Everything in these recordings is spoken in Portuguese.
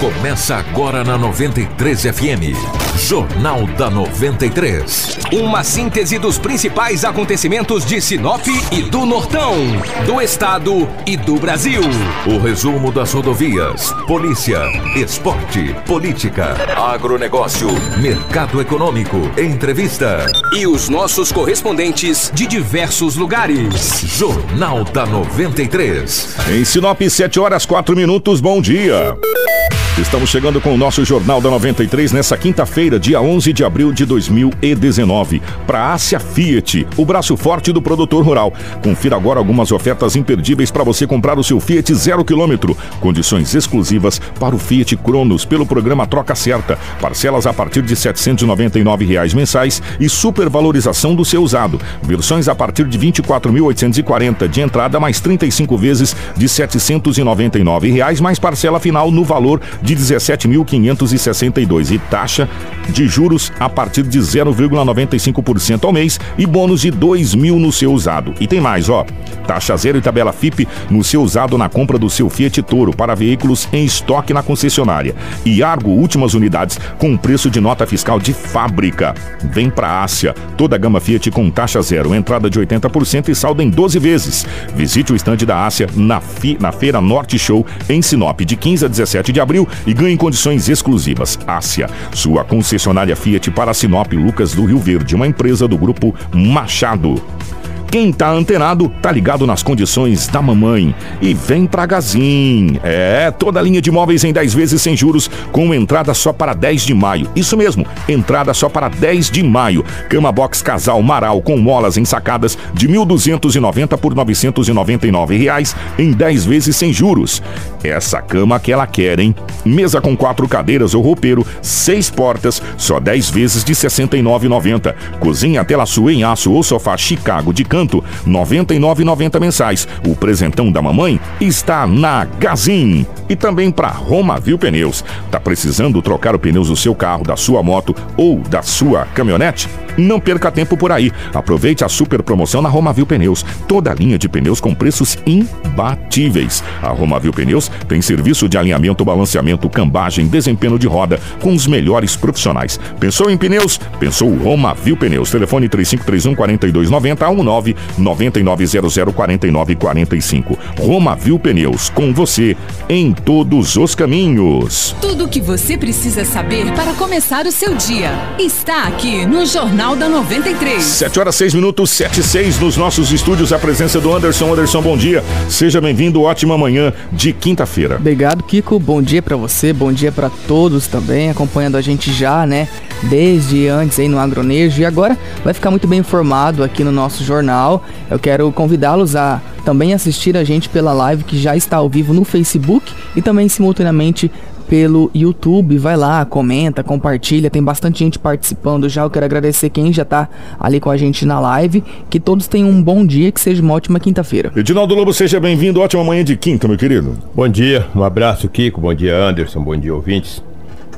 Começa agora na 93 FM. Jornal da 93. Uma síntese dos principais acontecimentos de Sinop e do Nortão, do estado e do Brasil. O resumo das rodovias, polícia, esporte, política, agronegócio, mercado econômico, entrevista. E os nossos correspondentes de diversos lugares. Jornal da 93. Em Sinop, 7 horas 4 minutos, bom dia. Estamos chegando com o nosso Jornal da 93 nessa quinta-feira, dia 11 de abril de 2019. Para Ásia Fiat, o braço forte do produtor rural. Confira agora algumas ofertas imperdíveis para você comprar o seu Fiat zero quilômetro. Condições exclusivas para o Fiat Cronos pelo programa Troca Certa. Parcelas a partir de 799 reais mensais e supervalorização do seu usado. Versões a partir de 24.840 de entrada mais 35 vezes de 799 reais mais parcela final no valor de 17.562 e taxa de juros a partir de 0,95% ao mês e bônus de 2 mil no seu usado. E tem mais, ó. Taxa zero e tabela FIP no seu usado na compra do seu Fiat Toro para veículos em estoque na concessionária. E Argo últimas unidades com preço de nota fiscal de fábrica. Vem pra Ásia. Toda a gama Fiat com taxa zero, entrada de 80% e saldo em 12 vezes. Visite o estande da Ásia na, fi, na Feira Norte Show em Sinop de 15 a 17 de abril e ganhe condições exclusivas. Ásia, sua concessionária Fiat para Sinop Lucas do Rio Verde, uma empresa do grupo Machado. Quem tá antenado, tá ligado nas condições da mamãe. E vem pra Gazin. É, toda a linha de imóveis em 10 vezes sem juros, com entrada só para 10 de maio. Isso mesmo, entrada só para 10 de maio. Cama box casal Maral com molas ensacadas de 1.290 por 999 reais em 10 vezes sem juros. Essa cama que ela quer, hein? Mesa com quatro cadeiras ou roupeiro, seis portas, só 10 vezes de 69,90. Cozinha tela sua em aço ou sofá Chicago de canto, 99,90 mensais. O presentão da mamãe está na Gazin. E também para Romavil Pneus. Tá precisando trocar o pneus do seu carro, da sua moto ou da sua caminhonete? Não perca tempo por aí. Aproveite a super promoção na Romavil Pneus. Toda a linha de pneus com preços imbatíveis. A Romavil Pneus tem serviço de alinhamento, balanceamento, cambagem, desempenho de roda com os melhores profissionais. Pensou em pneus? Pensou Romavil Pneus. Telefone 3531 4290 19 9900 4945. Romavil Pneus, com você em todos os caminhos. Tudo o que você precisa saber para começar o seu dia está aqui no Jornal da 93. 7 horas 6 minutos, 7 e 6 nos nossos estúdios. A presença do Anderson. Anderson, bom dia. Seja bem-vindo. Ótima manhã de quinta-feira. Obrigado, Kiko. Bom dia para você, bom dia para todos também, acompanhando a gente já, né? Desde antes aí no Agronejo. E agora vai ficar muito bem informado aqui no nosso jornal. Eu quero convidá-los a também assistir a gente pela live que já está ao vivo no Facebook e também simultaneamente pelo YouTube. Vai lá, comenta, compartilha. Tem bastante gente participando já. Eu quero agradecer quem já tá ali com a gente na live. Que todos tenham um bom dia, que seja uma ótima quinta-feira. Edinaldo Lobo, seja bem-vindo. Ótima manhã de quinta, meu querido. Bom dia, um abraço, Kiko. Bom dia, Anderson. Bom dia, ouvintes.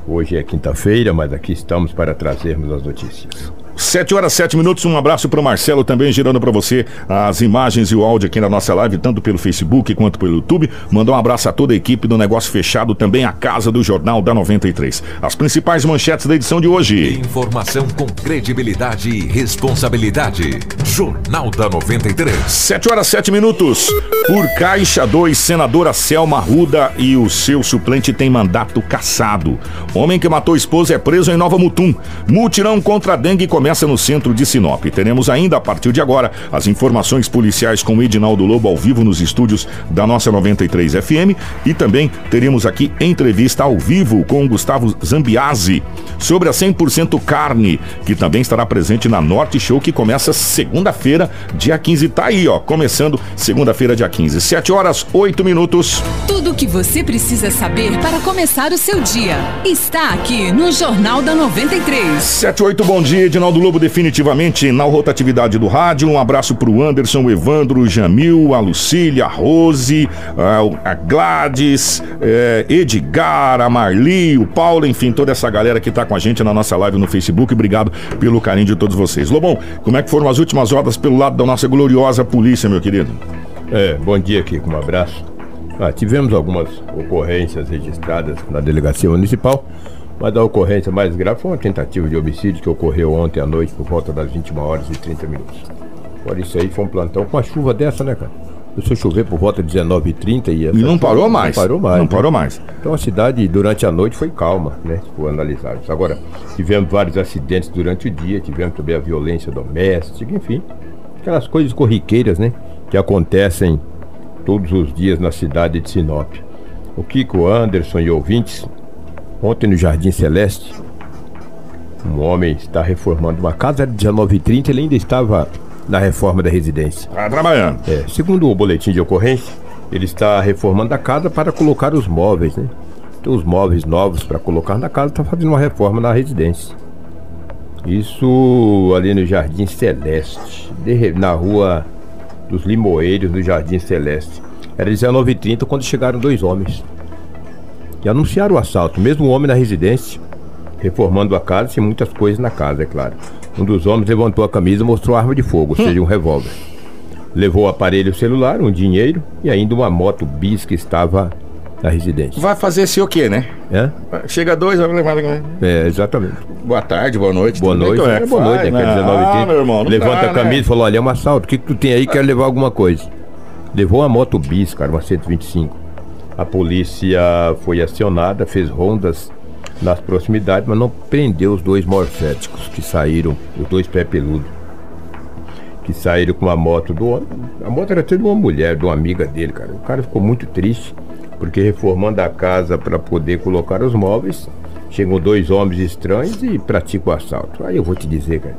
Hoje é quinta-feira, mas aqui estamos para trazermos as notícias. 7 horas 7 minutos, um abraço para o Marcelo também, girando para você as imagens e o áudio aqui na nossa live, tanto pelo Facebook quanto pelo YouTube. Mandar um abraço a toda a equipe do Negócio Fechado, também a casa do Jornal da 93. As principais manchetes da edição de hoje. Informação com credibilidade e responsabilidade. Jornal da 93. 7 horas 7 minutos. Por Caixa 2, senadora Selma Ruda e o seu suplente têm mandato cassado. Homem que matou esposa é preso em Nova Mutum. Mutirão contra a dengue começa começa no centro de Sinop. Teremos ainda, a partir de agora, as informações policiais com o Edinaldo Lobo ao vivo nos estúdios da nossa 93 FM e também teremos aqui entrevista ao vivo com o Gustavo Zambiase sobre a 100% carne, que também estará presente na Norte Show, que começa segunda-feira, dia 15. Tá aí, ó, começando segunda-feira, dia 15. 7 horas, 8 minutos. Tudo o que você precisa saber para começar o seu dia está aqui no Jornal da 93. 7 8, bom dia, Edinaldo Lobo definitivamente na rotatividade do rádio. Um abraço pro Anderson, o Evandro, o Jamil, a Lucília, a Rose, a, Gladys, é, Edgar, a Marli, o Paulo, enfim, toda essa galera que tá com a gente na nossa live no Facebook. Obrigado pelo carinho de todos vocês. Lobão, como é que foram as últimas horas pelo lado da nossa gloriosa polícia, meu querido? É, bom dia, Kiko, um abraço. Ah, tivemos algumas ocorrências registradas na delegacia municipal, mas a ocorrência mais grave foi uma tentativa de homicídio que ocorreu ontem à noite por volta das 21 horas e 30 minutos. Por isso aí foi um plantão com a chuva dessa, né, cara? Começou a chover por volta de 19h30 e, e não parou mais. Não parou mais. Não né? parou mais. Então a cidade durante a noite foi calma, né? Se for analisar isso. Agora, tivemos vários acidentes durante o dia, tivemos também a violência doméstica, enfim. Aquelas coisas corriqueiras, né? Que acontecem todos os dias na cidade de Sinop. O Kiko Anderson e ouvintes, ontem no Jardim Celeste, um homem está reformando uma casa, era 19h30, ele ainda estava na reforma da residência. Tá trabalhando. É, segundo o boletim de ocorrência, ele está reformando a casa para colocar os móveis, né? Tem os móveis novos para colocar na casa, está fazendo uma reforma na residência. Isso ali no Jardim Celeste, na rua dos Limoeiros, no Jardim Celeste. Era 19h30 quando chegaram dois homens. E anunciaram o assalto, mesmo o homem na residência, reformando a casa, sem muitas coisas na casa, é claro. Um dos homens levantou a camisa e mostrou a arma de fogo, ou seja, um revólver. Levou o aparelho celular, um dinheiro e ainda uma moto bis que estava na residência. Vai fazer esse o quê, né? É? Chega dois, vai levar. É, exatamente. Boa tarde, boa noite. Boa noite, é é, que boa noite, né? Quer dizer, Ah, 9h30. meu irmão, Levanta dá, a camisa né? e falou: olha, é um assalto, o que, que tu tem aí? Quer levar alguma coisa? Levou uma moto bis, cara, uma 125. A polícia foi acionada, fez rondas nas proximidades, mas não prendeu os dois morféticos que saíram, os dois pé peludo, que saíram com a moto do homem. A moto era de uma mulher, de uma amiga dele, cara. O cara ficou muito triste, porque reformando a casa para poder colocar os móveis, chegam dois homens estranhos e praticam o assalto. Aí eu vou te dizer, cara,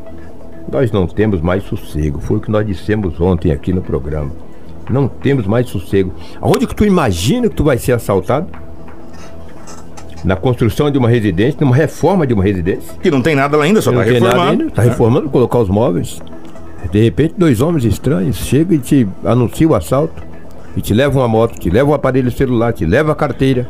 nós não temos mais sossego. Foi o que nós dissemos ontem aqui no programa. Não temos mais sossego. Aonde que tu imagina que tu vai ser assaltado? Na construção de uma residência, numa reforma de uma residência. Que não tem nada lá ainda, só Não tá nada reformando. ainda, Tá reformando, colocar os móveis. De repente, dois homens estranhos chegam e te anunciam o assalto. E te levam uma moto, te levam o aparelho celular, te levam a carteira.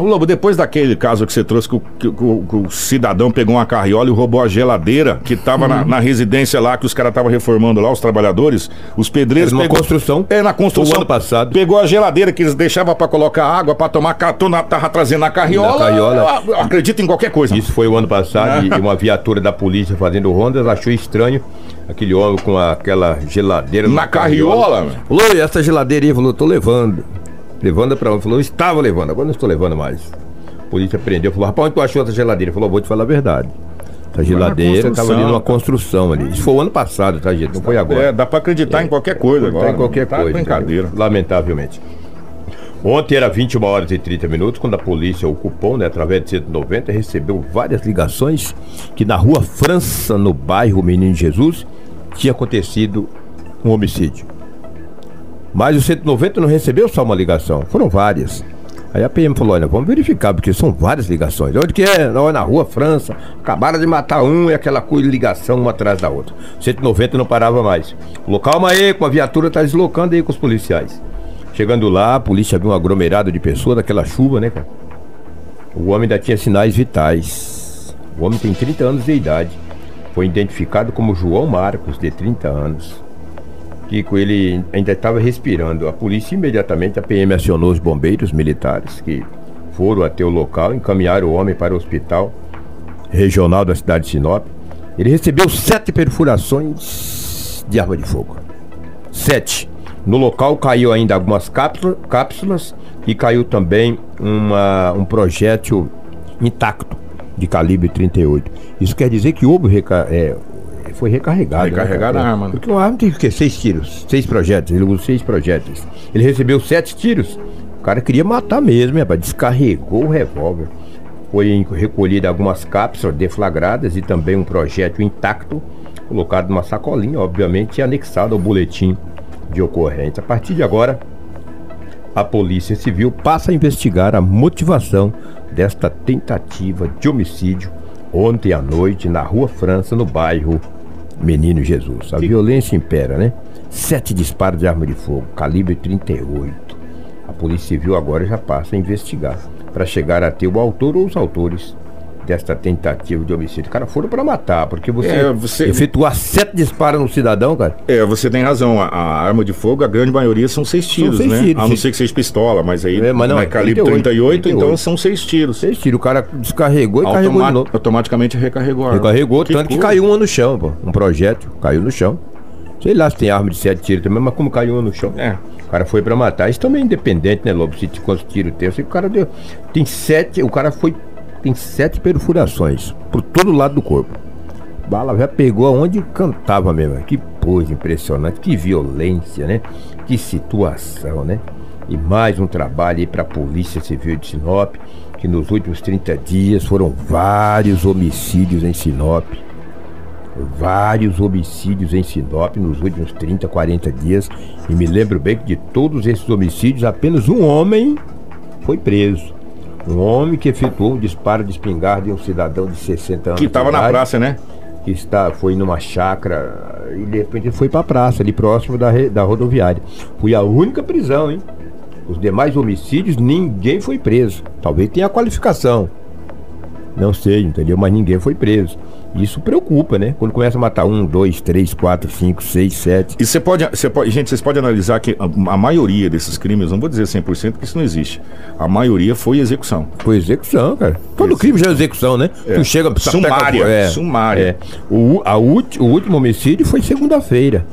Ô Lobo, depois daquele caso que você trouxe que o, que o- que o cidadão pegou uma carriola e roubou a geladeira que tava na, Uhum. na residência lá, que os caras estavam reformando lá, os trabalhadores, os pedreiros. Era numa pegou- construção. É, na construção. O ano passado. Pegou a geladeira que eles deixavam pra colocar água, pra tomar catona, tava trazendo na carriola. Na carriola. Eu acredito em qualquer coisa. Isso foi o ano passado e uma viatura da polícia fazendo rondas achou estranho aquele homem com aquela geladeira Na carriola, mano. Falou, e essa geladeira aí? Falou, tô levando. Levando pra onde? Falou, estava levando, agora não estou levando mais. A polícia prendeu, falou, rapaz, onde tu achou essa geladeira? Falou, vou te falar a verdade. Essa geladeira estava ali numa construção ali. Isso foi o ano passado, tá, gente? Não foi agora. É, dá pra acreditar em qualquer coisa Tá agora. em qualquer Tá coisa. brincadeira. entendeu? Lamentavelmente. Ontem era 21 horas e 30 minutos, quando a polícia, o cupom, né, através de 190, recebeu várias ligações que na rua França, no bairro Menino Jesus, tinha acontecido um homicídio. Mas o 190 não recebeu só uma ligação, foram várias. Aí a PM falou: olha, vamos verificar, porque são várias ligações. Onde que é? Não, é na rua França. Acabaram de matar um e aquela coisa, ligação uma atrás da outra. 190 não parava mais. Falou, calma aí, com a viatura tá deslocando aí com os policiais. Chegando lá, a polícia viu um aglomerado de pessoas daquela chuva, né, cara? O homem ainda tinha sinais vitais. O homem tem 30 anos de idade. Foi identificado como João Marcos, de 30 anos. Kiko, ele ainda estava respirando. A polícia imediatamente, a PM acionou os bombeiros militares que foram até o local, encaminharam o homem para o hospital regional da cidade de Sinop. Ele recebeu sete perfurações de arma de fogo. Sete. No local caiu ainda algumas cápsula- cápsulas e caiu também uma, um projétil intacto de calibre 38. Isso quer dizer que houve é, foi recarregado. né, Recarregada cara? a arma, né? Porque uma arma tem o quê? Seis tiros, seis projéteis. Ele usou seis projéteis. Ele recebeu sete tiros. O cara queria matar mesmo, rapaz. Descarregou o revólver. Foi recolhida algumas cápsulas deflagradas e também um projétil intacto, colocado numa sacolinha, obviamente, e anexado ao boletim de ocorrência. A partir de agora, a Polícia Civil passa a investigar a motivação desta tentativa de homicídio ontem à noite na Rua França, no bairro Menino Jesus. A violência impera, né? Sete disparos de arma de fogo, calibre 38. A Polícia Civil agora já passa a investigar para chegar a ter o autor ou os autores desta tentativa de homicídio. Cara, foram para matar, porque você, É, você- efetuar sete disparos no cidadão, cara. É, você tem razão. A, a arma de fogo, a grande maioria são seis tiros, seis né? tiros, a não ser que seja pistola, mas aí É, mas não, é calibre 38, 38, então são seis tiros. Seis tiros, o cara descarregou e carregou de Automa- novo. automaticamente recarregou a arma. Recarregou, tanto que caiu uma no chão, pô. Um projétil, caiu no chão. Sei lá se tem arma de sete tiros também, mas como caiu uma no chão. É. O cara foi pra matar. Isso também é independente, né, Lobo? Se quantos tiros tem. Eu sei que o cara deu. Tem sete. O cara foi. Tem sete perfurações por todo lado do corpo. Bala já pegou aonde cantava mesmo. Que pose impressionante, que violência, né? Que situação, né? E mais um trabalho aí pra Polícia Civil de Sinop, que nos últimos 30 dias foram vários homicídios em Sinop vários homicídios em Sinop nos últimos 30, 40 dias. E me lembro bem que de todos esses homicídios, apenas um homem foi preso. Um homem que efetuou um disparo de espingarda em um cidadão de 60 anos. Que de tava na praça, né? Que está, foi numa chácara e de repente foi pra praça, ali próximo da, da rodoviária. Foi a única prisão, hein? Os demais homicídios, ninguém foi preso. Talvez tenha qualificação. Não sei, entendeu? Mas ninguém foi preso. Isso preocupa, né? Quando começa a matar um, dois, três, quatro, cinco, seis, sete. E você pode, você pode, gente, vocês podem analisar que a, a maioria desses crimes, não vou dizer 100%, porque isso não existe. A maioria foi execução. Foi execução, cara. Todo crime já é execução, né? É. Tu chega... Sumária, pega- sumária. É. O, a ulti- o último homicídio foi segunda-feira.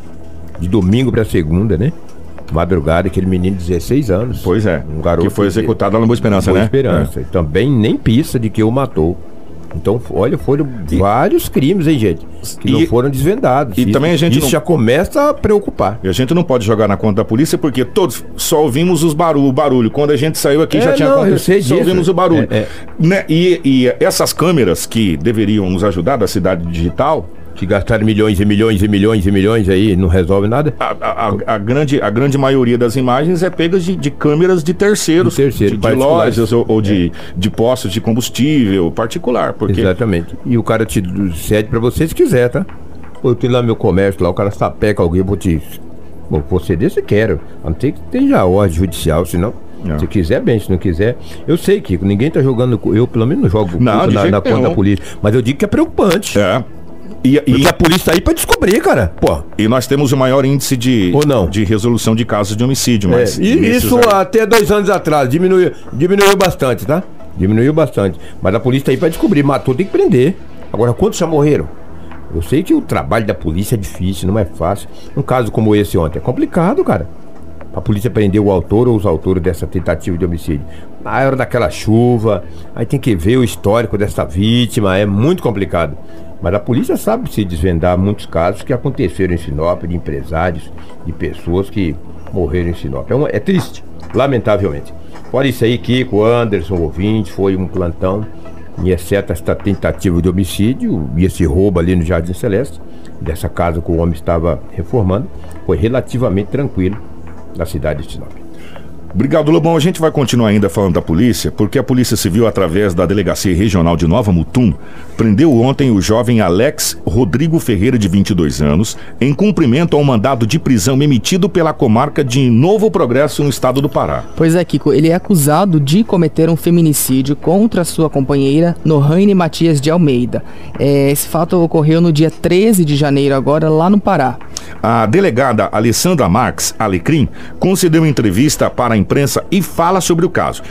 De domingo pra segunda, né? Madrugada, aquele menino de 16 anos. Pois é. Um garoto que foi executado lá no Boa Esperança, Boa né? Esperança. E também nem pista de que o matou. Então, olha, foram vários crimes, hein, gente? Que não E- foram desvendados. e Isso- também a gente Isso não- já começa a preocupar. E a gente não pode jogar na conta da polícia porque todos só ouvimos os barulho, o barulho. Quando a gente saiu aqui É, já tinha não, acontecido. Só disso. ouvimos o barulho. É, é. Né? E, e essas câmeras que deveriam nos ajudar da cidade digital, Que gastaram milhões e milhões e milhões e milhões aí não resolve nada. a, a- a- grande, a grande maioria das imagens é pega de, de câmeras de terceiros, De terceiro, de, de lojas ou, ou de, de postos de combustível particular. Porque Exatamente. E o cara te cede pra você se quiser, tá? Pô, eu tenho lá meu comércio lá, o cara sapeca alguém, eu vou te. Bom, vou ceder se quero. A não ser que tenha ordem judicial, senão. Não. Se quiser, bem, se não quiser. Eu sei, Kiko, ninguém tá jogando. Eu, pelo menos, não jogo Não, na, na conta da polícia. Mas eu digo que é preocupante. é. E, e- a polícia aí pra descobrir, cara. Pô. e nós temos o maior índice de, Ou não? de resolução de casos de homicídio. Mas É, e isso aí- até dois anos atrás diminuiu, diminuiu bastante, tá? Diminuiu bastante. Mas a polícia tá aí pra descobrir, matou, tem que prender. Agora, quantos já morreram? Eu sei que o trabalho da polícia é difícil, não é fácil. Um caso como esse ontem é complicado, cara. A polícia prender o autor ou os autores dessa tentativa de homicídio. Na hora daquela chuva, aí tem que ver o histórico dessa vítima, é muito complicado. Mas a polícia sabe se desvendar muitos casos que aconteceram em Sinop, de empresários, de pessoas que morreram em Sinop. É, uma- é triste, lamentavelmente. Fora isso aí, Kiko, Anderson, ouvinte, foi um plantão. E exceto esta tentativa de homicídio e esse roubo ali no Jardim Celeste, dessa casa que o homem estava reformando, foi relativamente tranquilo na cidade de Sinop. Obrigado, Lobão. A gente vai continuar ainda falando da polícia, porque a Polícia Civil, através da Delegacia Regional de Nova Mutum, prendeu ontem o jovem Alex Rodrigo Ferreira, de 22 anos, em cumprimento ao mandado de prisão emitido pela comarca de Novo Progresso, no estado do Pará. Pois é, Kiko, ele é acusado de cometer um feminicídio contra sua companheira Nohane Matias de Almeida. É, esse fato ocorreu no dia 13 de janeiro, agora lá no Pará. A delegada Alessandra Marques Alecrim concedeu entrevista para a imprensa e fala sobre o caso.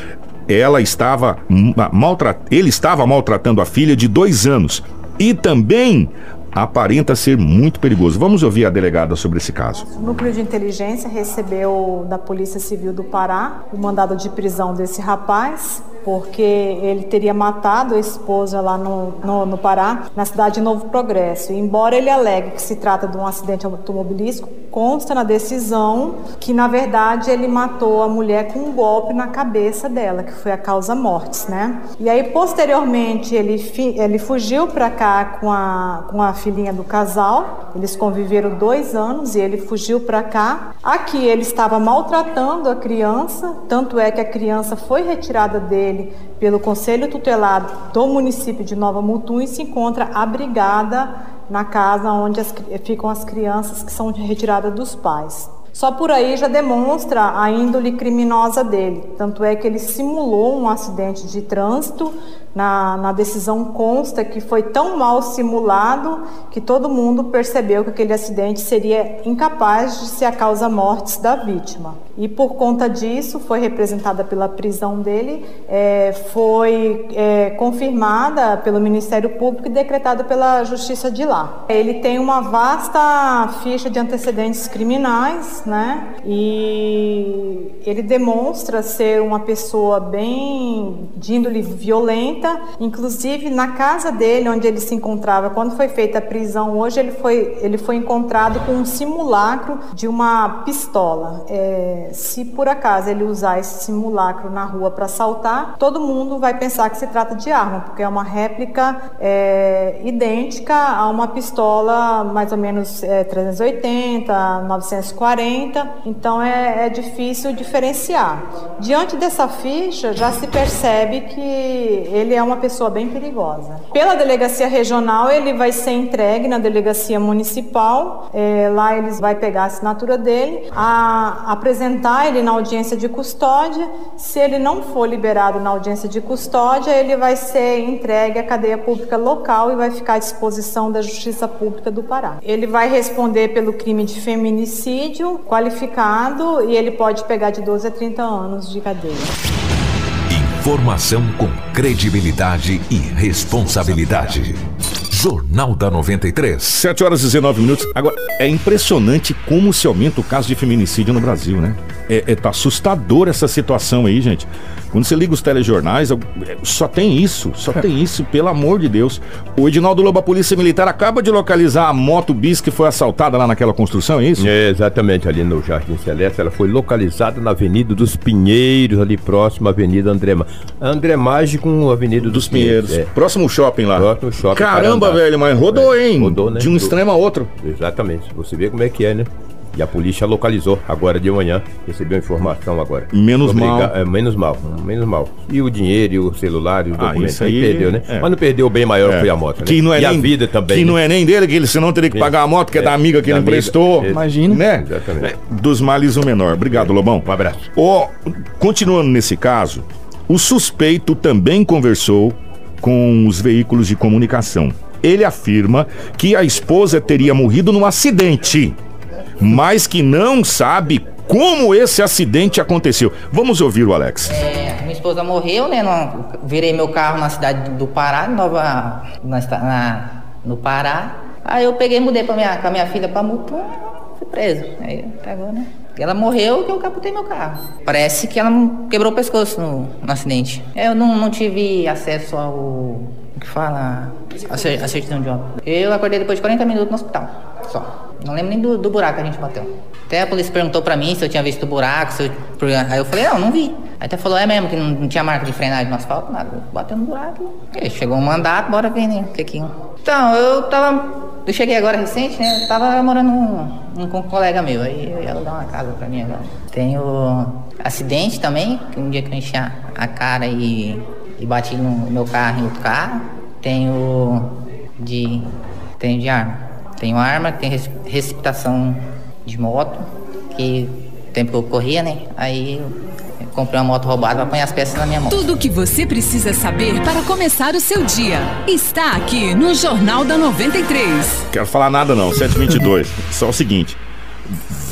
Ela estava ma- maltra... Ele estava maltratando a filha de dois anos e também aparenta ser muito perigoso. Vamos ouvir a delegada sobre esse caso. O núcleo de inteligência recebeu da Polícia Civil do Pará o mandado de prisão desse rapaz, porque ele teria matado a esposa lá no, no, no Pará, na cidade de Novo Progresso. Embora ele alegue que se trata de um acidente automobilístico, consta na decisão que, na verdade, ele matou a mulher com um golpe na cabeça dela, que foi a causa mortes, né? E aí, posteriormente, ele, fi- ele fugiu para cá com a, com a filhinha do casal. Eles conviveram dois anos e ele fugiu para cá. Aqui ele estava maltratando a criança, tanto é que a criança foi retirada dele pelo Conselho Tutelado do município de Nova Mutum se encontra abrigada na casa onde as ficam as crianças que são retiradas dos pais. Só por aí já demonstra a índole criminosa dele. Tanto é que ele simulou um acidente de trânsito Na, na decisão consta que foi tão mal simulado que todo mundo percebeu que aquele acidente seria incapaz de ser a causa mortes da vítima. E por conta disso, foi representada pela prisão dele, é, foi é, confirmada pelo Ministério Público e decretada pela Justiça de lá. Ele tem uma vasta ficha de antecedentes criminais, né? E ele demonstra ser uma pessoa bem de índole violenta, inclusive na casa dele, onde ele se encontrava, quando foi feita a prisão, hoje ele foi, ele foi encontrado com um simulacro de uma pistola. É, se por acaso ele usar esse simulacro na rua para assaltar, todo mundo vai pensar que se trata de arma, porque é uma réplica é, idêntica a uma pistola mais ou menos é, 380, 940, então é, é difícil diferenciar. Diante dessa ficha, já se percebe que ele é uma pessoa bem perigosa. Pela delegacia regional, ele vai ser entregue na delegacia municipal, é, lá eles vai pegar a assinatura dele, a, apresentar ele na audiência de custódia. Se ele não for liberado na audiência de custódia, ele vai ser entregue à cadeia pública local e vai ficar à disposição da Justiça Pública do Pará. Ele vai responder pelo crime de feminicídio qualificado e ele pode pegar de 12 a 30 anos de cadeia. Informação com credibilidade e responsabilidade. Jornal da 93. 7 horas e 19 minutos. Agora, é impressionante como se aumenta o caso de feminicídio no Brasil, né? É, é tá assustador essa situação aí, gente. Quando você liga os telejornais, é, só tem isso, só tem isso, pelo amor de Deus. O Edinaldo Lobo, a Polícia Militar, acaba de localizar a moto bis que foi assaltada lá naquela construção, é isso? É, exatamente, ali no Jardim Celeste. Ela foi localizada na Avenida dos Pinheiros, ali próximo à Avenida Andrema. Andremagem com a Avenida dos, dos Pinheiros. Pinheiros. É. Próximo shopping lá. Próximo shopping. Caramba, velho, mas rodou, é. hein? Rodou, né? De um extremo a outro. Exatamente. Você vê como é que é, né? E a polícia localizou agora de manhã, recebeu informação agora. Menos mal. É, menos mal, menos mal. E o dinheiro, e o celular, e os Ah, documentos. isso aí- perdeu, né? é. Mas não perdeu o bem maior É. foi a moto, né? Que não é e nem, a vida também. Que né? não é nem dele, que ele senão teria que pagar a moto, que é, É. da amiga que Da ele amiga. emprestou. É. Imagina. Né? Exatamente. É, Dos males o menor. Obrigado, Lobão. Um abraço. Ó, continuando nesse caso, o suspeito também conversou com os veículos de comunicação. Ele afirma que a esposa teria morrido num acidente, mas que não sabe como esse acidente aconteceu. Vamos ouvir o Alex. É, minha esposa morreu, né? no- virei meu carro na cidade do Pará, Nova, na, na- no Pará. Aí eu peguei e mudei pra minha, com a minha filha pra Mutum, fui preso. Aí pegou, né? Ela morreu que eu capotei meu carro. Parece que ela quebrou o pescoço no, no acidente. Eu não, não tive acesso ao. Que fala? A, cer- a certidão de óbito. Eu acordei depois de 40 minutos no hospital. Só. Não lembro nem do, do buraco que a gente bateu. Até a polícia perguntou pra mim se eu tinha visto o buraco, se eu... Aí eu falei, não, não vi. Aí até falou, é mesmo, que não, não tinha marca de frenagem no asfalto, nada. Bateu no buraco. E chegou um mandato, bora ver, né? O. Então, eu tava... Eu cheguei agora recente, né? Eu tava morando um, um- com um colega meu. Aí ia alugar uma casa pra mim agora. Tenho acidente também, um dia que eu enchi a, a cara e, e bati no meu carro em outro carro. Tenho de... Tenho de arma. Tenho arma, tenho receptação de moto, que tempo que eu corria, né? Aí eu comprei uma moto roubada pra pôr as peças na minha mão. Tudo o que você precisa saber para começar o seu dia está aqui no Jornal da 93. Quero falar nada não, 722. Só o seguinte.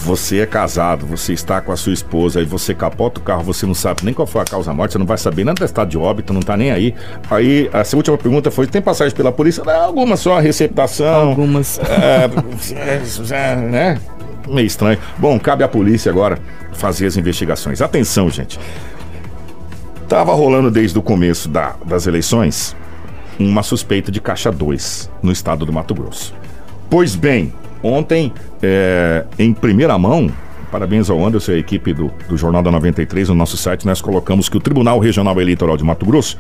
Você é casado, você está com a sua esposa, aí você capota o carro, você não sabe nem qual foi a causa da morte, você não vai saber nem do estado de óbito, não tá nem aí. Aí, essa última pergunta foi: tem passagem pela polícia? Não, alguma só, receptação. Algumas. É, é, é, né? Meio estranho. Bom, cabe à polícia agora fazer as investigações. Atenção, gente. Tava rolando desde o começo da- das eleições uma suspeita de caixa 2 no estado do Mato Grosso. Pois bem, ontem, é, em primeira mão, parabéns ao Anderson e à equipe do, do Jornal da 93, no nosso site, nós colocamos que o Tribunal Regional Eleitoral de Mato Grosso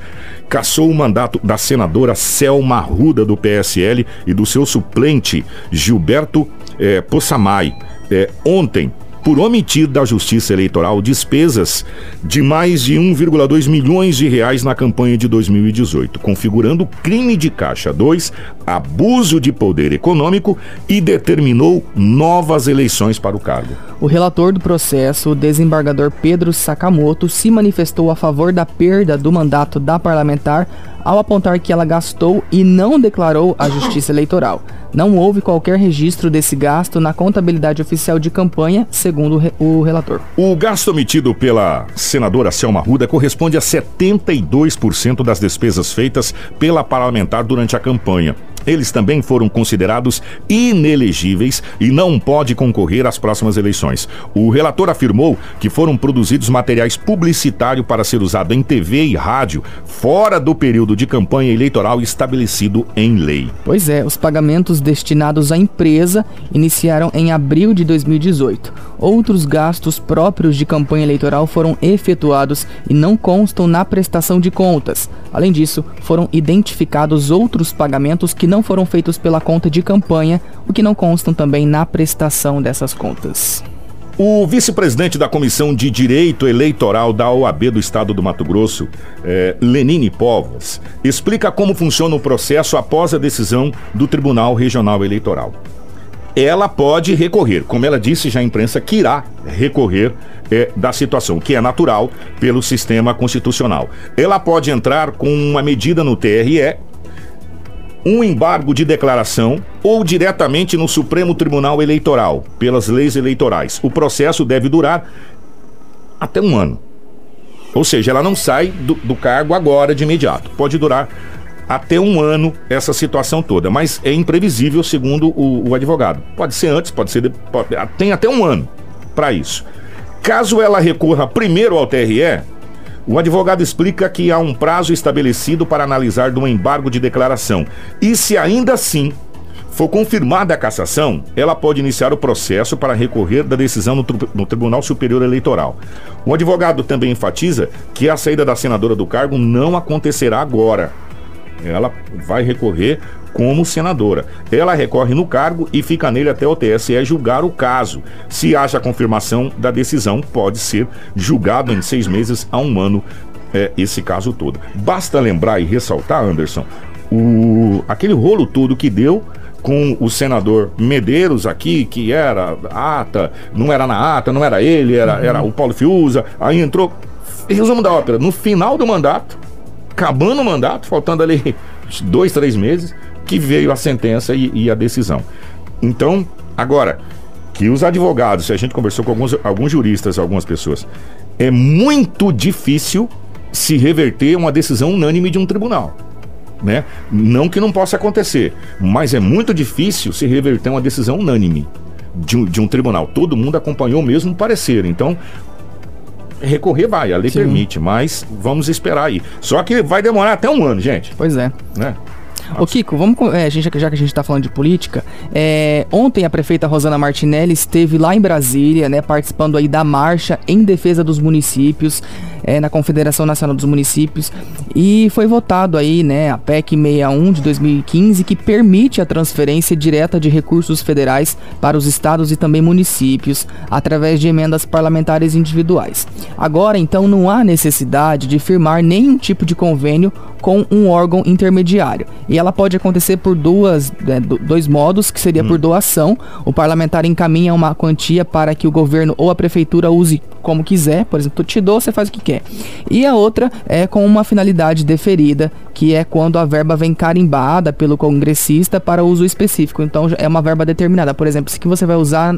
cassou o mandato da senadora Selma Ruda, do PSL, e do seu suplente, Gilberto é, é, ontem, por omitir da Justiça Eleitoral despesas de mais de 1,2 milhões de reais na campanha de 2018, configurando crime de caixa 2, abuso de poder econômico e determinou novas eleições para o cargo. O relator do processo, o desembargador Pedro Sakamoto, se manifestou a favor da perda do mandato da parlamentar ao apontar que ela gastou e não declarou à Justiça Eleitoral. Não houve qualquer registro desse gasto na contabilidade oficial de campanha, segundo o relator. O gasto omitido pela senadora Selma Ruda corresponde a 72% das despesas feitas pela parlamentar durante a campanha. Eles também foram considerados inelegíveis e não pode concorrer às próximas eleições. O relator afirmou que foram produzidos materiais publicitários para ser usado em TV e rádio fora do período de campanha eleitoral estabelecido em lei. Pois é, os pagamentos destinados à empresa iniciaram em abril de 2018. Outros gastos próprios de campanha eleitoral foram efetuados e não constam na prestação de contas. Além disso, foram identificados outros pagamentos que não foram feitos pela conta de campanha, o que não constam também na prestação dessas contas. O vice-presidente da Comissão de Direito Eleitoral da OAB do Estado do Mato Grosso, eh, Lenine Povas, explica como funciona o processo após a decisão do Tribunal Regional Eleitoral. Ela pode recorrer, como ela disse já à imprensa, que irá recorrer eh, da situação, que é natural pelo sistema constitucional. Ela pode entrar com uma medida no TRE um embargo de declaração ou diretamente no Supremo Tribunal Eleitoral, pelas leis eleitorais. O processo deve durar até um ano. Ou seja, ela não sai do, do cargo agora de imediato. Pode durar até um ano essa situação toda, mas é imprevisível segundo o, o advogado. Pode ser antes, pode ser. Pode, tem até um ano para isso. Caso ela recorra primeiro ao TRE, o advogado explica que há um prazo estabelecido para analisar do embargo de declaração. E se ainda assim for confirmada a cassação, ela pode iniciar o processo para recorrer da decisão no, no, Tribunal Superior Eleitoral. O advogado também enfatiza que a saída da senadora do cargo não acontecerá agora. Ela vai recorrer como senadora. Ela recorre no cargo e fica nele até o TSE julgar o caso. Se haja confirmação da decisão, pode ser julgado em seis meses a um ano é, esse caso todo. Basta lembrar e ressaltar, Anderson, o, aquele rolo todo que deu com o senador Medeiros aqui, que era ata, não era na ata, não era ele, era, era o Paulo Fiuza, aí entrou. Resumo da ópera, no final do mandato, acabando o mandato, faltando ali dois, três meses, que veio a sentença e, e a decisão. Então, agora, que os advogados, a gente conversou com alguns, alguns juristas, algumas pessoas, é muito difícil se reverter uma decisão unânime de um tribunal. Né? Não que não possa acontecer, mas é muito difícil se reverter uma decisão unânime de de um tribunal. Todo mundo acompanhou o mesmo parecer. Então, recorrer vai, a lei Sim. permite, mas vamos esperar aí. Só que vai demorar até um ano, gente. Pois é. Né? Ô Kiko, vamos, é, já que a gente está falando de política, é, ontem a prefeita Rosana Martinelli esteve lá em Brasília, né, participando aí da marcha em defesa dos municípios, é, na Confederação Nacional dos Municípios, e foi votado aí, né, a PEC 61 de 2015, que permite a transferência direta de recursos federais para os estados e também municípios, através de emendas parlamentares individuais. Agora, então, não há necessidade de firmar nenhum tipo de convênio com um órgão intermediário. E ela pode acontecer por duas, né, dois modos, que seria hum. por doação. O parlamentar encaminha uma quantia para que o governo ou a prefeitura use como quiser. Por exemplo, te dou, você faz o que quer. E a outra é com uma finalidade deferida, que é quando a verba vem carimbada pelo congressista para uso específico. Então é uma verba determinada. Por exemplo, se que você vai usar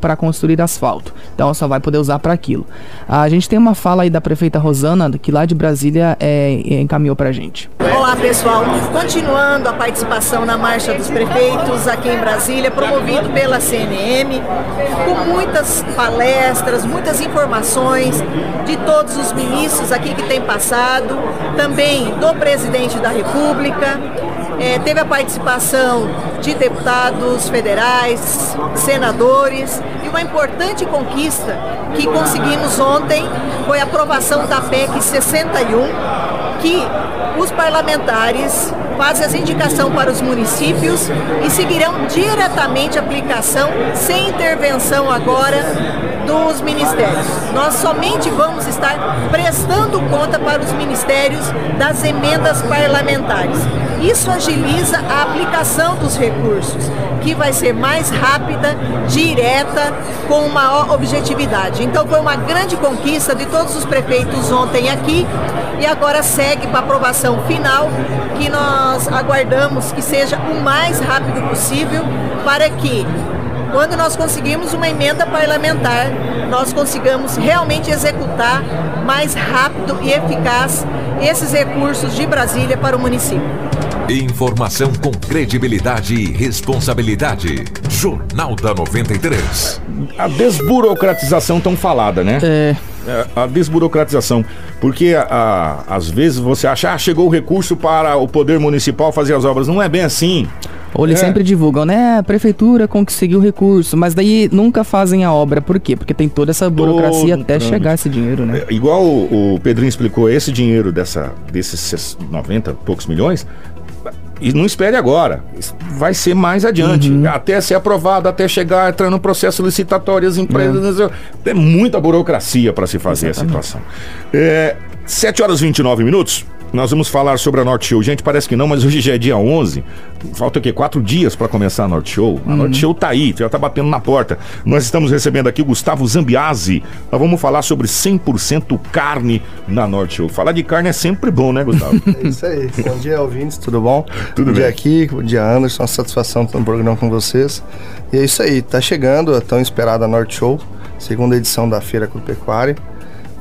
para construir asfalto. Então só vai poder usar para aquilo. A gente tem uma fala aí da prefeita Rosana, que lá de Brasília é, encaminhou para a gente. Olá pessoal, continuando a participação na Marcha dos Prefeitos aqui em Brasília, promovido pela CNM, com muitas palestras, muitas informações de todos os ministros aqui que têm passado, também do presidente da República. É, teve a participação de deputados federais, senadores e uma importante conquista que conseguimos ontem foi a aprovação da PEC 61, que os parlamentares fazem as indicações para os municípios e seguirão diretamente a aplicação sem intervenção agora dos ministérios. Nós somente vamos estar prestando conta para os ministérios das emendas parlamentares. Isso agiliza a aplicação dos recursos, que vai ser mais rápida, direta, com maior objetividade. Então foi uma grande conquista de todos os prefeitos ontem aqui e agora segue para aprovação final, que nós aguardamos que seja o mais rápido possível para que quando nós conseguimos uma emenda parlamentar, nós consigamos realmente executar mais rápido e eficaz esses recursos de Brasília para o município. Informação com credibilidade e responsabilidade. Jornal da 93. A desburocratização tão falada, né? É. É, a desburocratização. Porque a, às vezes você acha, ah, chegou o recurso para o poder municipal fazer as obras. Não é bem assim. Ou eles É. sempre divulgam, né? A prefeitura conseguiu o recurso, mas daí nunca fazem a obra. Por quê? Porque tem toda essa burocracia um até chegar esse dinheiro, né? É, Igual o, o Pedrinho explicou, esse dinheiro dessa, desses 90 e poucos milhões, e não espere agora. Vai ser mais adiante. Uhum. Até ser aprovado, até chegar, entrar no processo licitatório, as empresas. É, muita burocracia para se fazer a situação. É, 7 horas e 29 minutos. Nós vamos falar sobre a Norte Show. Gente, parece que não, mas hoje já é dia 11. Falta o quê? Quatro dias para começar a Norte Show. A Norte Show tá aí, já tá batendo na porta. Nós estamos recebendo aqui o Gustavo Zambiasi. Nós vamos falar sobre 100% carne na Norte Show. Falar de carne é sempre bom, né, Gustavo? É isso aí. Bom dia, ouvintes, tudo bom? Tudo bom dia bem. aqui, bom dia, Anderson. Uma satisfação estar no programa com vocês. E é isso aí, tá chegando a tão esperada Norte Show, segunda edição da Feira Agropecuária.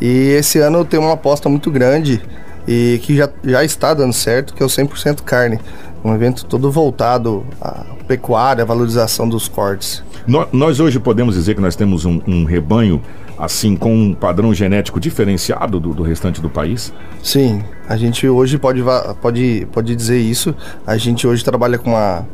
E esse ano tem uma aposta muito grande e que já, já está dando certo, que é o 100% carne. Um evento todo voltado à pecuária, à valorização dos cortes. No- nós hoje podemos dizer que nós temos um, um rebanho assim com um padrão genético diferenciado do, do restante do país. Sim, a gente hoje pode, pode, pode dizer isso. A gente hoje trabalha com uma,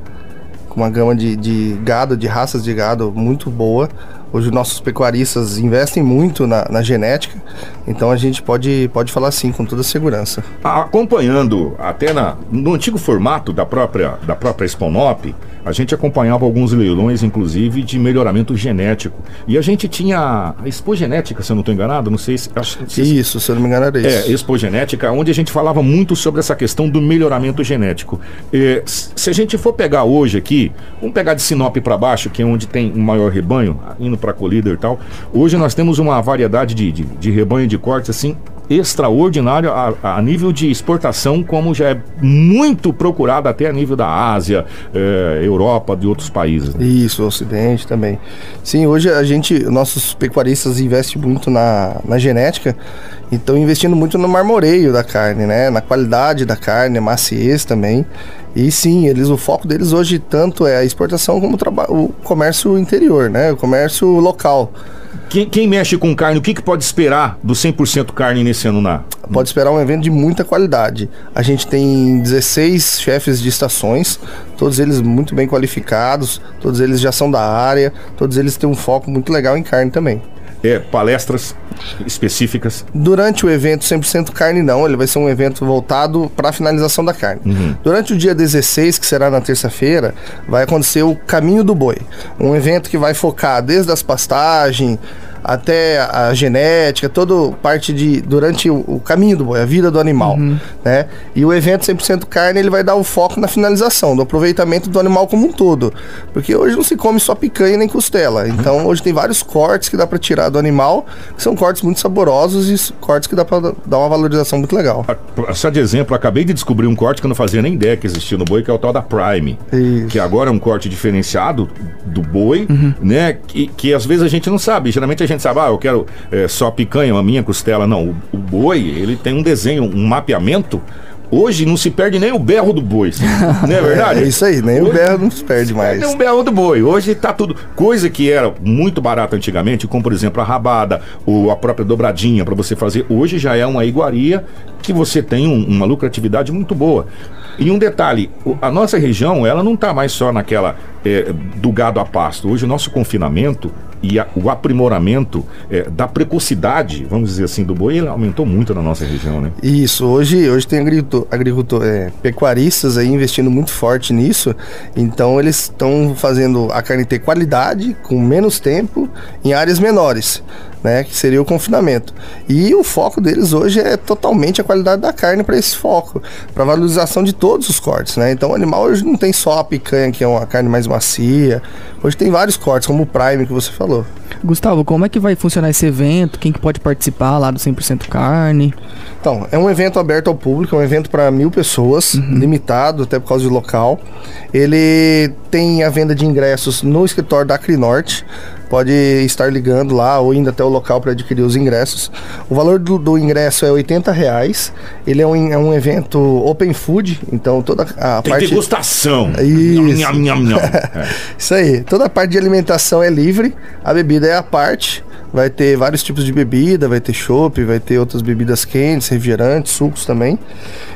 com uma gama de, de gado, de raças de gado muito boa. Hoje nossos pecuaristas investem muito na, na genética, então a gente pode, pode falar sim com toda segurança. Acompanhando até na, no antigo formato da própria, da própria Sponop, a gente acompanhava alguns leilões, inclusive, de melhoramento genético. E a gente tinha a Expogenética, se eu não estou enganado, não sei se. Acho, se Isso, se eu não me engano era isso. É, Expogenética, onde a gente falava muito sobre essa questão do melhoramento genético. É, s- se a gente for pegar hoje aqui, vamos pegar de Sinop para baixo, que é onde tem um maior rebanho, indo para Colíder e tal. Hoje nós temos uma variedade de, de, de rebanho de cortes assim extraordinário a, a nível de exportação, como já é muito procurado até a nível da Ásia, é, Europa, de outros países. né? Isso, o Ocidente também. Sim, hoje a gente, nossos pecuaristas investem muito na, na genética e estão investindo muito no marmoreio da carne, né? Na qualidade da carne, maciez também. E sim, eles, o foco deles hoje tanto é a exportação como o, o comércio interior, né? O comércio local. Quem, quem mexe com carne, o que, que pode esperar do 100% carne nesse ano na? Pode esperar um evento de muita qualidade. A gente tem 16 chefes de estações, todos eles muito bem qualificados, todos eles já são da área, todos eles têm um foco muito legal em carne também. É, palestras específicas. Durante o evento 100% carne não, ele vai ser um evento voltado para a finalização da carne. Durante o dia 16, que será na terça-feira, vai acontecer o Caminho do Boi, um evento que vai focar desde as pastagens até a genética, toda parte de durante o, o caminho do boi, a vida do animal, né? E o evento 100% carne, ele vai dar o foco na finalização, do aproveitamento do animal como um todo, porque hoje não se come só picanha nem costela. Então, hoje tem vários cortes que dá para tirar do animal, que são cortes muito saborosos e cortes que dá para dar uma valorização muito legal. A- Só de exemplo, acabei de descobrir um corte que eu não fazia nem ideia que existia no boi, que é o tal da Prime. Isso. Que agora é um corte diferenciado do boi, né? Que, que às vezes a gente não sabe. Geralmente a gente sabe, ah, eu quero é, só picanha, a minha costela. Não, o, o boi, ele tem um desenho, um mapeamento. Hoje não se perde nem o berro do boi. não é verdade? É isso aí, nem o Hoje- berro não se perde mais. É um berro do boi. Hoje tá tudo. Coisa que era muito barata antigamente, como por exemplo a rabada, ou a própria dobradinha para você fazer. Hoje já é uma iguaria que você tem um- uma lucratividade muito boa. E um detalhe, o- a nossa região, ela não tá mais só naquela é, do gado a pasto. Hoje o nosso confinamento e a, o aprimoramento é, da precocidade, vamos dizer assim, do boi, ele aumentou muito na nossa região, né? Isso, hoje, hoje tem agricultor, agricultor é, pecuaristas aí investindo muito forte nisso, então eles estão fazendo a carne ter qualidade, com menos tempo, em áreas menores né, que seria o confinamento. E o foco deles hoje é totalmente a qualidade da carne para esse foco, para valorização de todos os cortes, né? Então o animal hoje não tem só a picanha, que é uma carne mais macia. Hoje tem vários cortes, como o prime que você falou. Gustavo, como é que vai funcionar esse evento? Quem que pode participar lá do 100% carne? Então, é um evento aberto ao público, é um evento para mil pessoas, uhum. limitado até por causa do local. Ele tem a venda de ingressos no escritório da Acrinorte pode estar ligando lá ou indo até o local para adquirir os ingressos. O valor do, do ingresso é 80 reais. Ele é um, é um evento open food, então toda a Tem parte... degustação. Isso. Nham, nham, nham. É. Isso aí. Toda a parte de alimentação é livre, a bebida é a parte. Vai ter vários tipos de bebida, vai ter chopp, vai ter outras bebidas quentes, refrigerantes, sucos também.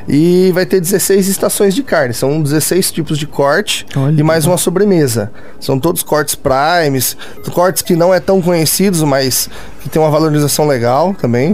E vai ter 16 estações de carne, são 16 tipos de corte Olha e mais uma sobremesa. São todos cortes primes, cortes que não é tão conhecidos, mas que tem uma valorização legal também.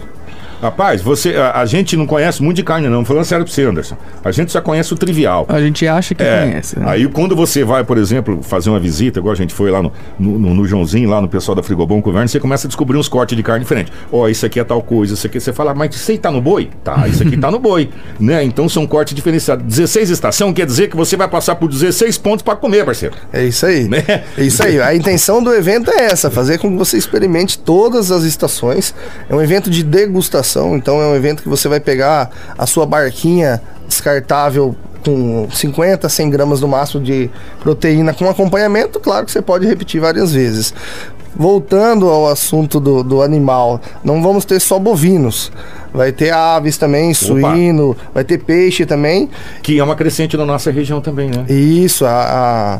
Rapaz, você, a, a, gente não conhece muito de carne, não. Falando sério pra você, Anderson. A gente só conhece o trivial. A gente acha que é, conhece. Né? Aí quando você vai, por exemplo, fazer uma visita, igual a gente foi lá no, no, no, no Joãozinho, lá no pessoal da Frigobom Governo, você começa a descobrir uns cortes de carne diferentes. Ó, oh, isso aqui é tal coisa, isso aqui você fala, mas isso aí tá no boi? Tá, isso aqui tá no boi. né? Então são cortes diferenciados. 16 estação quer dizer que você vai passar por 16 pontos para comer, parceiro. É isso aí. Né? É isso aí. A intenção do evento é essa, fazer com que você experimente todas as estações. É um evento de degustação, então é um evento evento que você vai pegar a sua barquinha descartável com 50, 100 gramas no máximo de proteína com acompanhamento, claro que você pode repetir várias vezes. Voltando ao assunto do, do animal, não vamos ter só bovinos. Vai ter aves também, Opa. suíno, vai ter peixe também. Que é uma crescente na nossa região também, né? Isso, a, a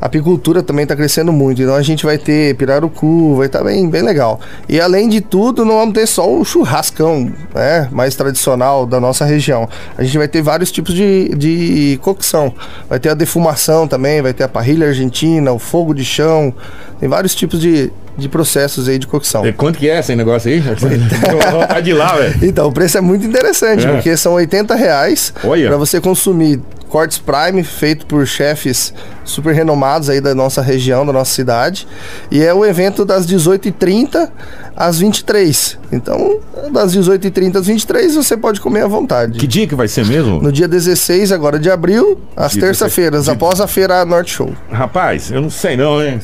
a apicultura também está crescendo muito. Então a gente vai ter pirarucu, vai estar tá bem, bem legal. E além de tudo, não vamos ter só o churrascão, né? Mais tradicional da nossa região. A gente vai ter vários tipos de, de cocção. Vai ter a defumação também, vai ter a parrilha argentina, o fogo de chão. Tem vários tipos de, de processos aí de cocção. E quanto que é esse negócio aí? tá de lá, velho. Então, o preço é muito interessante, é. porque são 80 reais para você consumir cortes prime feito por chefes super renomados aí da nossa região, da nossa cidade. E é o evento das 18h30 às 23 Então, das 18h30 às 23 você pode comer à vontade. Que dia que vai ser mesmo? No dia 16 agora de abril, às terça-feiras, após a feira Norte Show. Rapaz, eu não sei não, hein?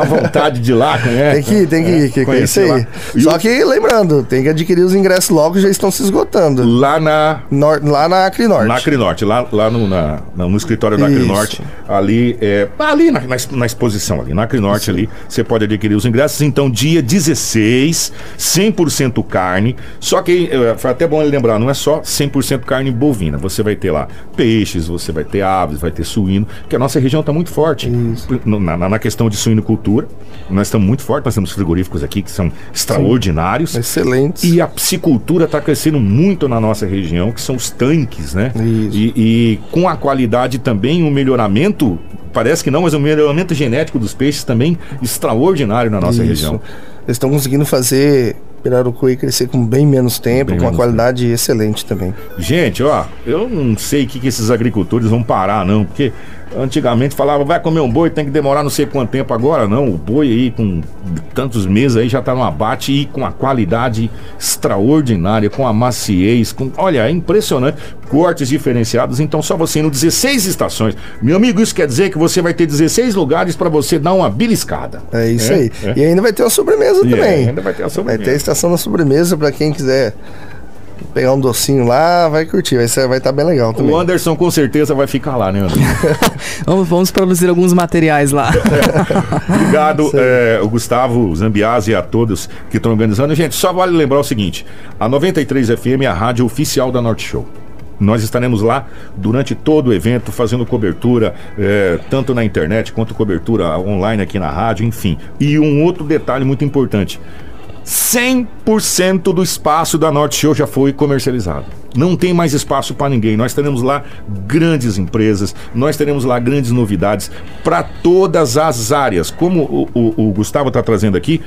À vontade de ir lá, conhece? Tem que ir, tem que ir, que é isso aí. Só que lembrando, tem que adquirir os ingressos logo, já estão se esgotando. Lá na... Nor... Lá na Acrinorte. Na Acrinorte, lá, lá no, na, no escritório da Acrinorte, ali, é, ali na, na, na, exposição, ali, na Acrinorte ali, você pode adquirir os ingressos. Então, dia 16, 100% carne. Só que, é, foi até bom ele lembrar, não é só 100% carne bovina. Você vai ter lá peixes, você vai ter aves, vai ter suíno, que a nossa região está muito forte na, na, questão de suinocultura. Nós estamos muito fortes, nós temos frigoríficos aqui que são extraordinários. Sim, excelentes. E a piscicultura está crescendo muito na nossa região, que são os tanques, né? Isso. E, e com a qualidade também, um melhoramento, parece que não, mas um melhoramento genético dos peixes também extraordinário na nossa Isso. região. Eles estão conseguindo fazer Pirarucuí crescer com bem menos tempo, bem com uma qualidade tempo. excelente também. Gente, ó, eu não sei o que, que esses agricultores vão parar, não, porque Antigamente falava, vai comer um boi, tem que demorar não sei quanto tempo. Agora não, o boi aí com tantos meses aí já tá no abate e com a qualidade extraordinária, com a maciez, com. Olha, é impressionante. Cortes diferenciados, então só você indo 16 estações. Meu amigo, isso quer dizer que você vai ter 16 lugares para você dar uma beliscada. É isso é, aí. É. E ainda vai ter uma sobremesa também. ainda vai ter a sobremesa. Vai ter a estação da sobremesa para quem quiser pegar um docinho lá, vai curtir, vai estar vai tá bem legal também. O Anderson com certeza vai ficar lá, né, Anderson? vamos, vamos produzir alguns materiais lá. Obrigado, é, o Gustavo Zambiase e a todos que estão organizando. Gente, só vale lembrar o seguinte: a 93 FM é a rádio oficial da Norte Show. Nós estaremos lá durante todo o evento, fazendo cobertura, é, tanto na internet quanto cobertura online aqui na rádio, enfim. E um outro detalhe muito importante: 100% do espaço da Norte Show já foi comercializado. Não tem mais espaço para ninguém. Nós teremos lá grandes empresas, nós teremos lá grandes novidades para todas as áreas. Como o, o, o Gustavo está trazendo aqui,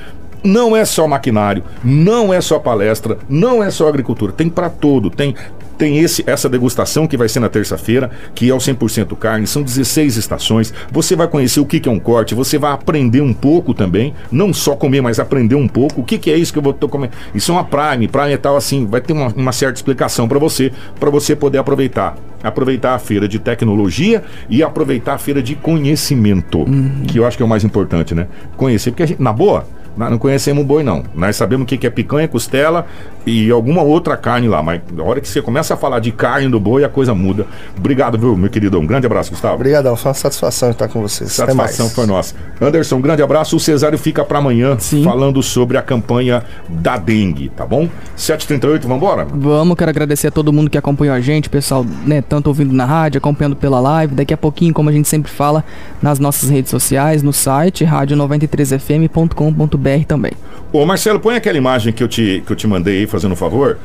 não é só maquinário, não é só palestra, não é só agricultura, tem para todo, tem tem esse, essa degustação que vai ser na terça-feira, que é o 100% carne, são 16 estações. Você vai conhecer o que, que é um corte, você vai aprender um pouco também, não só comer, mas aprender um pouco. O que, que é isso que eu vou comer? Isso é uma Prime, Prime é tal assim, vai ter uma, uma certa explicação para você, para você poder aproveitar. Aproveitar a feira de tecnologia e aproveitar a feira de conhecimento, uhum. que eu acho que é o mais importante, né? Conhecer, porque gente, na boa, nós não conhecemos o boi, não. Nós sabemos o que é picanha, costela e alguma outra carne lá. Mas na hora que você começa a falar de carne do boi, a coisa muda. Obrigado, viu, meu querido? Um grande abraço, Gustavo. Obrigadão, foi uma satisfação estar com vocês. Satisfação foi nossa. Anderson, um grande abraço. O Cesário fica para amanhã Sim. falando sobre a campanha da dengue, tá bom? 7h38, vamos embora? Vamos, quero agradecer a todo mundo que acompanhou a gente, pessoal, né, tanto ouvindo na rádio, acompanhando pela live. Daqui a pouquinho, como a gente sempre fala, nas nossas redes sociais, no site rádio93fm.com.br também. Ô Marcelo, põe aquela imagem que eu te, que eu te mandei aí, fazendo um favor.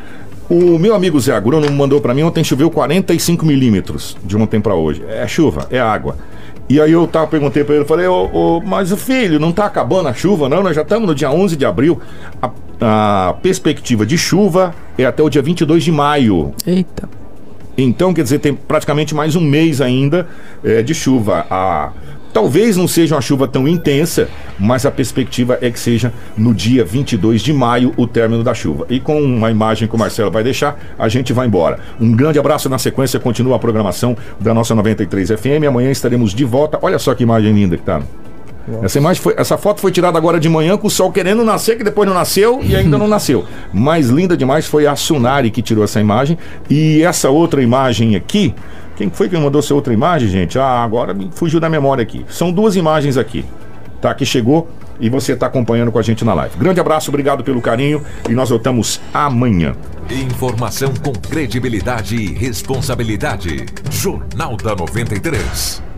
O meu amigo Zé Agrônomo mandou para mim, ontem choveu 45 milímetros de ontem para hoje. É chuva, é água. E aí eu tava, perguntei para ele, falei, ô, ô, mas o filho, não tá acabando a chuva, não? Nós já estamos no dia 11 de abril. A, a, perspectiva de chuva é até o dia 22 de maio. Eita. Então, quer dizer, tem praticamente mais um mês ainda é, de chuva. A Talvez não seja uma chuva tão intensa, mas a perspectiva é que seja no dia 22 de maio o término da chuva. E com uma imagem que o Marcelo vai deixar, a gente vai embora. Um grande abraço na sequência, continua a programação da nossa 93 FM. Amanhã estaremos de volta. Olha só que imagem linda que tá. Essa, imagem foi, essa foto foi tirada agora de manhã com o sol querendo nascer, que depois não nasceu e ainda não nasceu. Mais linda demais foi a Sunari que tirou essa imagem. E essa outra imagem aqui quem foi que me mandou essa outra imagem, gente? Ah, agora me fugiu da memória aqui. São duas imagens aqui, tá? Que chegou e você está acompanhando com a gente na live. Grande abraço, obrigado pelo carinho e nós voltamos amanhã. Informação com credibilidade e responsabilidade. Jornal da 93.